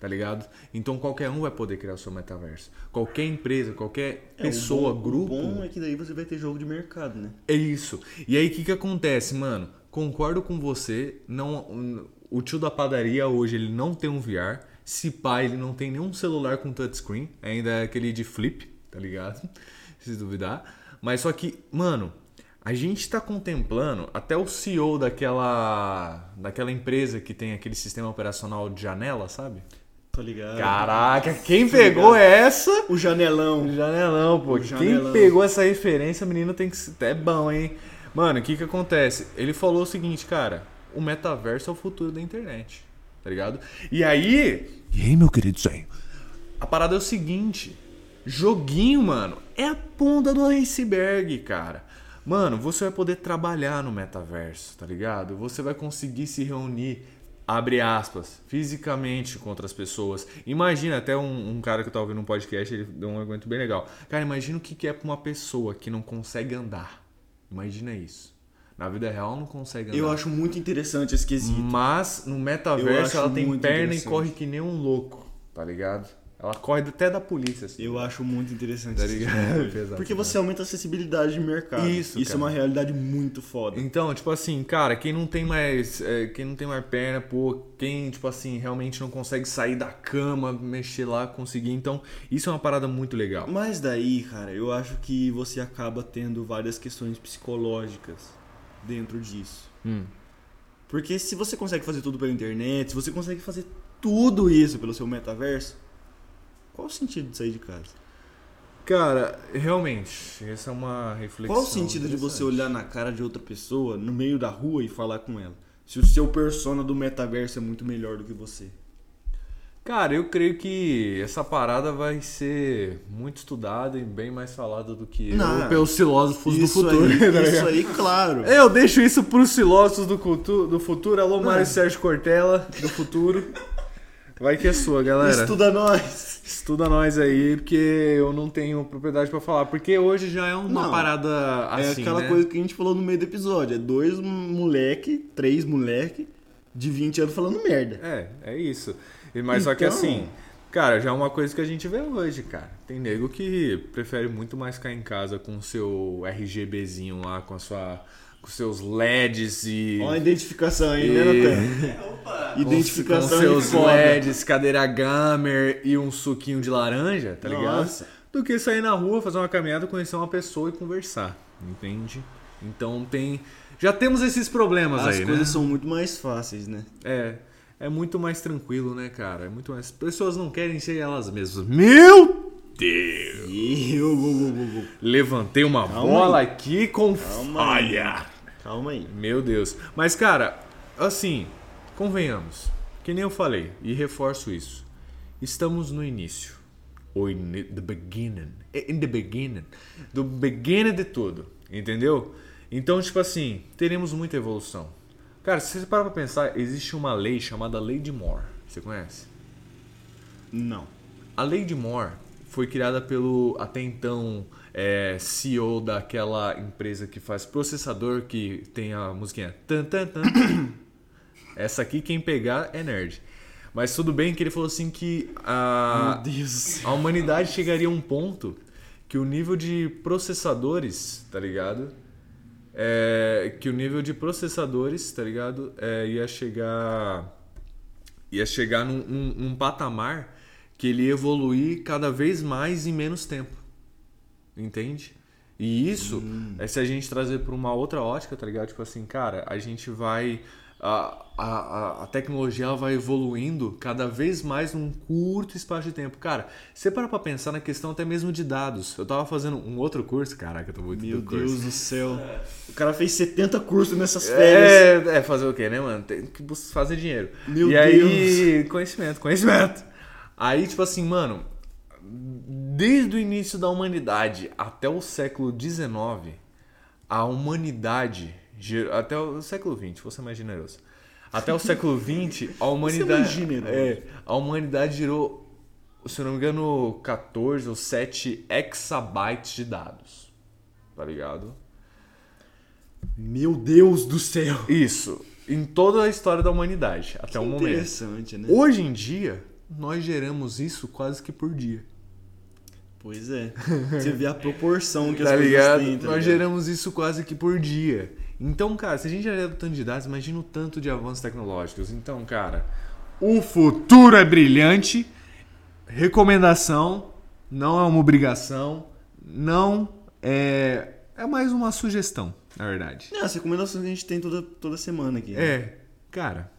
tá ligado? Então qualquer um vai poder criar o seu metaverso. Qualquer empresa, qualquer É, pessoa, o bom, grupo, O bom é que daí você vai ter jogo de mercado, né? é isso. E aí o que que acontece, mano? Concordo com você, não o tio da padaria hoje ele não tem um VR, se pá, ele não tem nenhum celular com touchscreen, ainda é aquele de flip, tá ligado? Se duvidar. Mas só que, mano, a gente tá contemplando até o CEO daquela daquela empresa que tem aquele sistema operacional de janela, sabe? Tá ligado? Caraca, quem Tô pegou ligado. essa? O janelão. Janelão, pô. O Quem janelão. pegou essa referência, menino, tem que ser. É bom, hein? Mano, o que que acontece? Ele falou o seguinte, cara, o metaverso é o futuro da internet, tá ligado? E aí, e aí, meu querido Zé, a parada é o seguinte, joguinho, mano, é a ponta do iceberg, cara. Mano, você vai poder trabalhar no metaverso, tá ligado? Você vai conseguir se reunir, abre aspas, fisicamente com outras pessoas. Imagina, até um, um cara que eu tava ouvindo um podcast, ele deu um argumento bem legal. Cara, imagina o que é pra uma pessoa que não consegue andar. Imagina isso. Na vida real não consegue andar. Eu acho muito interessante esse quesito. Mas no metaverso ela tem perna e corre que nem um louco, tá ligado? Ela corre até da polícia, assim. Eu acho muito interessante Tá tipo. Pesado, Porque você aumenta a acessibilidade de mercado. Isso, Isso cara. é uma realidade muito foda. Então, tipo assim, cara, quem não tem mais. é, quem não tem mais perna, pô, quem, tipo assim, realmente não consegue sair da cama, mexer lá, conseguir. Então, isso é uma parada muito legal. Mas daí, cara, eu acho que você acaba tendo várias questões psicológicas dentro disso. Hum. Porque se você consegue fazer tudo pela internet, se você consegue fazer tudo isso pelo seu metaverso, qual o sentido de sair de casa? Cara, realmente, essa é uma reflexão. Qual o sentido de você olhar na cara de outra pessoa no meio da rua e falar com ela? Se o seu persona do metaverso é muito melhor do que você. Cara, eu creio que essa parada vai ser muito estudada e bem mais falada do que Não, eu pelos filósofos do futuro. aí, tá isso aí, claro. Eu deixo isso pros filósofos do, cultu- do futuro. Alô, Mário. Sérgio Cortella, do futuro. Vai que é sua, galera. Estuda nós. Estuda nós aí, porque eu não tenho propriedade pra falar. Porque hoje já é uma Não, parada assim, é aquela né? coisa que a gente falou no meio do episódio. É dois moleque, três moleque de 20 anos falando merda. É, é isso. E- Mas só que Então- assim, cara, já é uma coisa que a gente vê hoje, cara. Tem nego que prefere muito mais ficar em casa com o seu RGBzinho lá, com a sua. Com seus LEDs e. Olha a identificação aí, E- né, Natan? Opa! Identificação com seus. LEDs, cadeira gamer e um suquinho de laranja, tá ligado? Nossa. Do que sair na rua, fazer uma caminhada, conhecer uma pessoa e conversar, entende? Então tem. Já temos esses problemas As aí, coisas né? são muito mais fáceis, né? É. É muito mais tranquilo, né, cara? É muito mais. As pessoas não querem ser elas mesmas. Meu Deus! Eu, eu, eu, eu, eu. Levantei uma Calma bola aqui com Calma aí. Calma aí. Meu Deus. Mas, cara, assim, convenhamos. Que nem eu falei, e reforço isso. Estamos no início. Ou in the beginning. In the beginning. Do beginning de tudo. Entendeu? Então, tipo assim, teremos muita evolução. Cara, se você parar pra pensar, existe uma lei chamada Lei de Moore. Você conhece? Não. A Lei de Moore foi criada pelo até então é, CEO daquela empresa que faz processador que tem a musiquinha. Tan, tan, tan. Essa aqui quem pegar é nerd. Mas tudo bem que ele falou assim que a, a humanidade chegaria a um ponto que o nível de processadores, tá ligado? É, que o nível de processadores, tá ligado? É, ia chegar ia chegar num, num- num patamar que ele ia evoluir cada vez mais em menos tempo. Entende? E isso é se a gente trazer para uma outra ótica, tá ligado? Tipo assim, cara, a gente vai. A, a, a- tecnologia vai evoluindo cada vez mais num curto espaço de tempo. Cara, você para pra pensar na questão até mesmo de dados. Eu tava fazendo um outro curso, caraca, eu tô muito Meu do curso. Deus do céu. O cara fez 70 cursos nessas férias. É, é, fazer o quê, né, mano? Tem que fazer dinheiro. Meu e aí, conhecimento, conhecimento. Aí, tipo assim, mano, desde o início da humanidade até o século XIX, a humanidade, até o século XX, vou ser mais generoso. Até o século XX, a humanidade, mais generoso. é, a humanidade gerou, se eu não me engano, 14 ou 7 exabytes de dados. Tá ligado? Meu Deus do céu. Isso. Em toda a história da humanidade, até o momento. Interessante, né? Hoje em dia, nós geramos isso quase que por dia. Pois é. Você vê a proporção que as Tá coisas ligado? têm, tá nós ligado? geramos isso quase que por dia. Então, cara, se a gente já gera tanto de dados, imagina o tanto de avanços tecnológicos. Então, cara, o futuro é brilhante. Recomendação, não é uma obrigação, não é. É mais uma sugestão, na verdade. É, as recomendações que a gente tem toda, toda semana aqui. né? É, cara,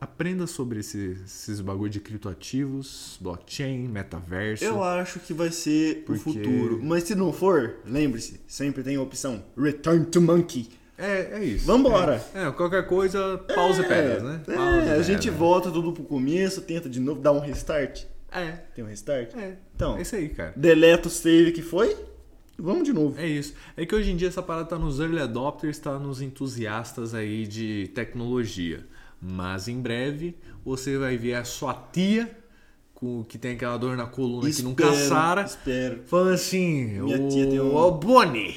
Aprenda sobre esse- esses bagulho de criptoativos, blockchain, metaverso. Eu acho que vai ser Porque- o futuro. Mas se não for, lembre-se, sempre tem a opção Return to Monkey. É, é isso. Vambora. É, é, qualquer coisa, pausa e pedras, né? É, a gente volta tudo pro começo, tenta de novo, dá um restart. É, Tem um restart? é. Então, É isso aí, cara. deleta o save que foi, vamos de novo. É isso. É que hoje em dia essa parada tá nos early adopters, tá nos entusiastas aí de tecnologia. Mas em breve você vai ver a sua tia com, que tem aquela dor na coluna que nunca Espero, sara. Espero. Falando assim, Minha ô, tia um- ô Boni,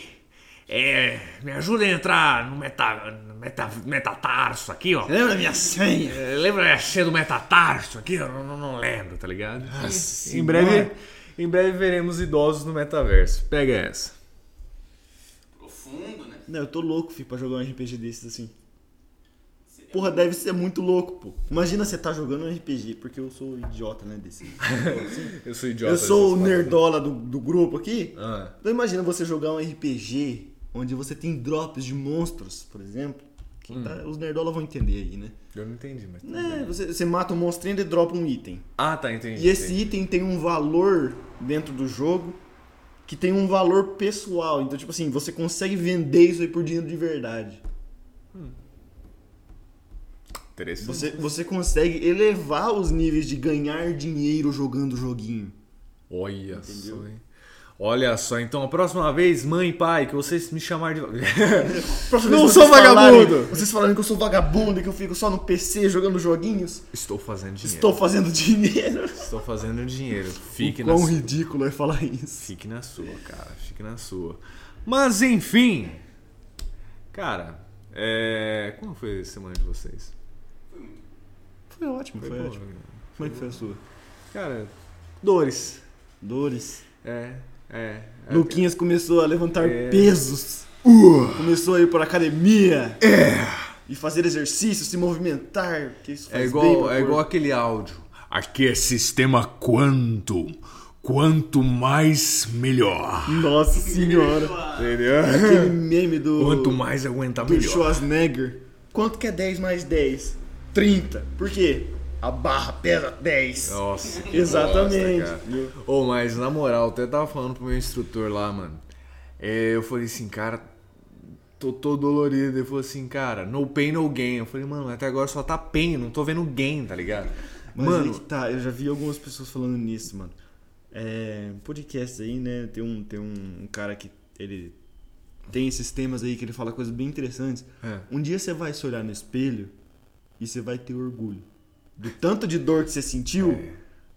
é, me ajuda a entrar no, meta, meta, metatarso aqui, ó. Lembra minha senha? É, Lembra a senha do metatarso aqui? Eu não, não- não lembro, tá ligado? Nossa em, breve, em breve veremos idosos no metaverso. Pega essa. Profundo, né? Não, eu tô louco, filho, pra jogar um RPG desses assim. Porra, deve ser muito louco, pô. Imagina você tá jogando um RPG, porque eu sou idiota, né, desse. Eu sou idiota. eu sou o dessas nerdola do, do grupo aqui. Ah, Então imagina você jogar um RPG onde você tem drops de monstros, por exemplo. Hum. tá- os nerdola vão entender aí, né? eu não entendi, mas. É, você, você mata um monstrinho e dropa um item. Ah, tá, entendi. E esse entendi. item tem um valor dentro do jogo que tem um valor pessoal. Então, tipo assim, você consegue vender isso aí por dinheiro de verdade. Interessante. Você, você consegue elevar os níveis de ganhar dinheiro jogando o joguinho. Olha Entendeu? só, hein? Olha só, então a próxima vez, mãe e pai, que vocês me chamarem de. Não sou vocês falarem- vagabundo! vocês falarem que eu sou vagabundo e que eu fico só no PC jogando joguinhos. Estou fazendo dinheiro. Estou fazendo dinheiro. Estou fazendo dinheiro. Fique o na quão sua. ridículo é falar isso. Fique na sua, cara. Fique na sua. Mas enfim. Cara, é. Como foi a semana de vocês? Foi ótimo, foi, boa, ótimo. né? Como é que foi a sua? Cara, dores. Dores. É, é. é Luquinhas começou a levantar É. pesos. Começou a ir para academia. E fazer exercício, se movimentar. Que isso É igual, é igual aquele áudio. Aqui é sistema quantum. Quanto mais, melhor. Nossa senhora. Entendeu? Aquele meme do. Quanto mais aguentar, do melhor. Schwarzenegger. Quanto que é 10 mais 10? 30. Por quê? A barra pesa 10. Nossa. Exatamente. cara. Ô, mas na moral, eu até tava falando pro meu instrutor lá, mano. É, eu falei assim, cara, tô todo dolorido. Ele falou assim, cara, no pain, no gain. Eu falei, mano, até agora só tá pain, não tô vendo gain, tá ligado? Mas mano, que tá, eu já vi algumas pessoas falando nisso, mano. É, podcast aí, né? Tem um, tem um cara que ele tem esses temas aí que ele fala coisas bem interessantes. É. Um dia você vai se olhar no espelho e você vai ter orgulho. Do tanto de dor que você sentiu, É.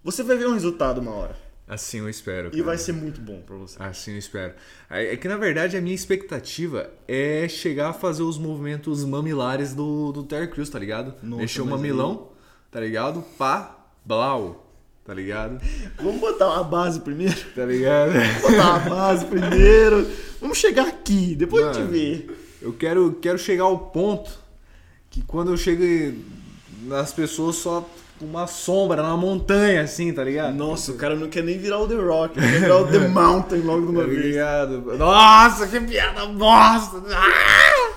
você vai ver um resultado uma hora. assim eu espero. E cara. vai ser muito bom pra você. Assim eu espero. É é que na verdade a minha expectativa é chegar a fazer os movimentos mamilares do, do Terry Crews, tá ligado? Nossa, Mexer o mamilão, tá ligado? Pá, blau, tá ligado? Vamos botar uma base primeiro? Tá ligado? botar uma base primeiro. Vamos chegar aqui, depois a Mano. gente vê. Eu quero, quero chegar ao ponto que quando eu chego nas pessoas só uma sombra na montanha, assim, tá ligado? Nossa, o cara não quer nem virar o The Rock, ele quer virar o The Mountain logo de uma Tá vez. ligado? Nossa, que piada bosta! Ah!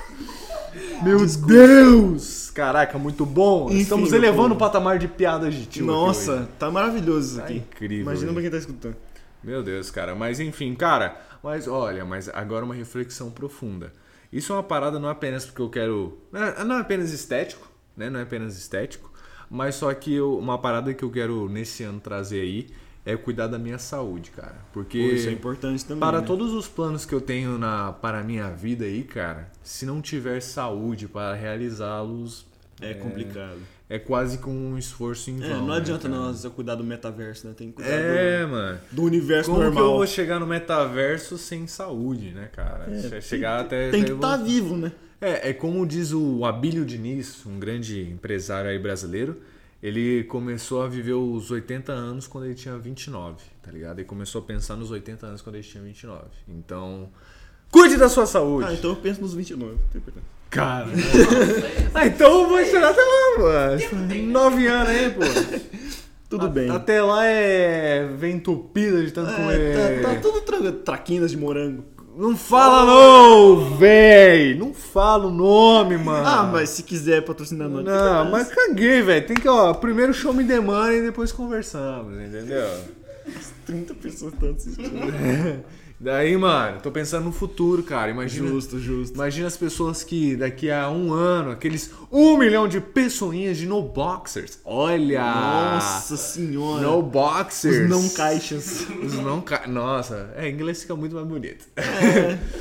Meu Desculpa. Deus! Caraca, muito bom. Enfim, Estamos elevando o patamar de piadas de tio. aqui Nossa, tá maravilhoso isso Tá aqui. incrível, Imagina pra quem tá escutando. Meu Deus, cara. Mas enfim, cara. Mas olha, mas agora uma reflexão profunda. Isso é uma parada não apenas porque eu quero. Não não é apenas estético, né? Não é apenas estético. Mas só que eu- uma parada que eu quero nesse ano trazer aí é cuidar da minha saúde, cara. Porque. Pô, isso é importante também. Para né? todos os planos que eu tenho na, para a minha vida aí, cara, se não tiver saúde para realizá-los, É complicado. É quase com um esforço em É, vão. não né, adianta cara? nós cuidar do metaverso, né? Tem que cuidar É, mano. do, do universo Como que eu normal. vou chegar no metaverso sem saúde, né, cara? É, chegar até. Tem até que estar eu- vivo, né? É, é como diz o Abílio Diniz, um grande empresário aí brasileiro. Ele começou a viver os 80 anos quando ele tinha 29, tá ligado? Ele começou a pensar nos 80 anos quando ele tinha 29. Então, cuide da sua saúde. Ah, então eu penso nos 29. Tem importância. Cara. ah, então eu vou esperar até lá, mano. Nove anos aí, pô. Tudo A- bem. Até lá é. Vem entupida de tanto É, comer. tá, tá tudo tranquilo. Traquinas de morango. Não fala não, véi! Não fala o nome, mano. Ah, mas se quiser patrocinar nós. Não, mas caguei, velho. Tem que, ó, primeiro show me money e depois conversamos, entendeu? 30 pessoas estão assistindo. Daí, mano, tô pensando no futuro, cara. Imagina, Justo, justo. imagina as pessoas que daqui a um ano, aqueles um milhão de pessoinhas de no boxers. Olha! Nossa senhora. No boxers. Os não caixas. Os não ca... Nossa, é, em inglês fica muito mais bonito.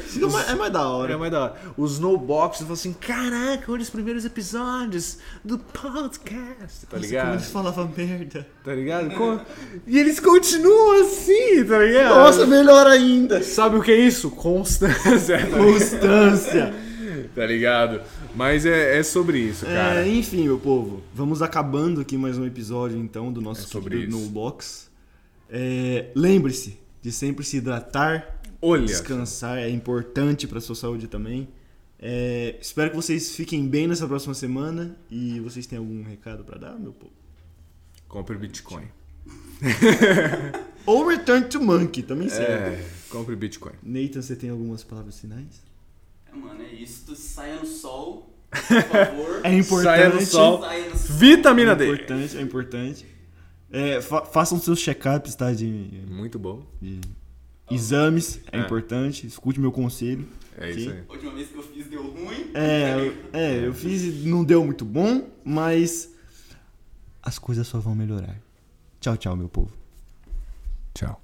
Fica mais- é mais da É hora. mais da hora. Os no boxers falam assim: caraca, olha os primeiros episódios do podcast. Tá Nossa, Como ligado? eles falavam merda. Tá ligado? Co- E eles continuam assim, tá ligado? Nossa, melhor ainda. Sabe o que é isso? Constância. Constância. Tá ligado? Mas é, é sobre isso, cara. É, enfim, meu povo, vamos acabando aqui mais um episódio então do nosso É sobre. No Box. É, Lembre-se de sempre se hidratar, Olha. descansar, é importante para sua saúde também. É, espero que vocês fiquem bem nessa próxima semana e vocês têm algum recado para dar, meu povo? Compre Bitcoin. Ou Return to Monkey, também serve. É, compre Bitcoin. Nathan, você tem algumas palavras finais? É, Mano, é isso. Saia no sol, por favor. É importante. Saia no sol. Saia no sol. Vitamina É D. importante, é importante. É, fa- façam seus check-ups, tá? De, Muito bom. de exames, é, É. importante. Escute meu conselho. É isso aí. A última vez que eu fiz deu ruim. É, eu- é, eu fiz e não deu muito bom, mas as coisas só vão melhorar. Tchau, tchau, meu povo. Tchau.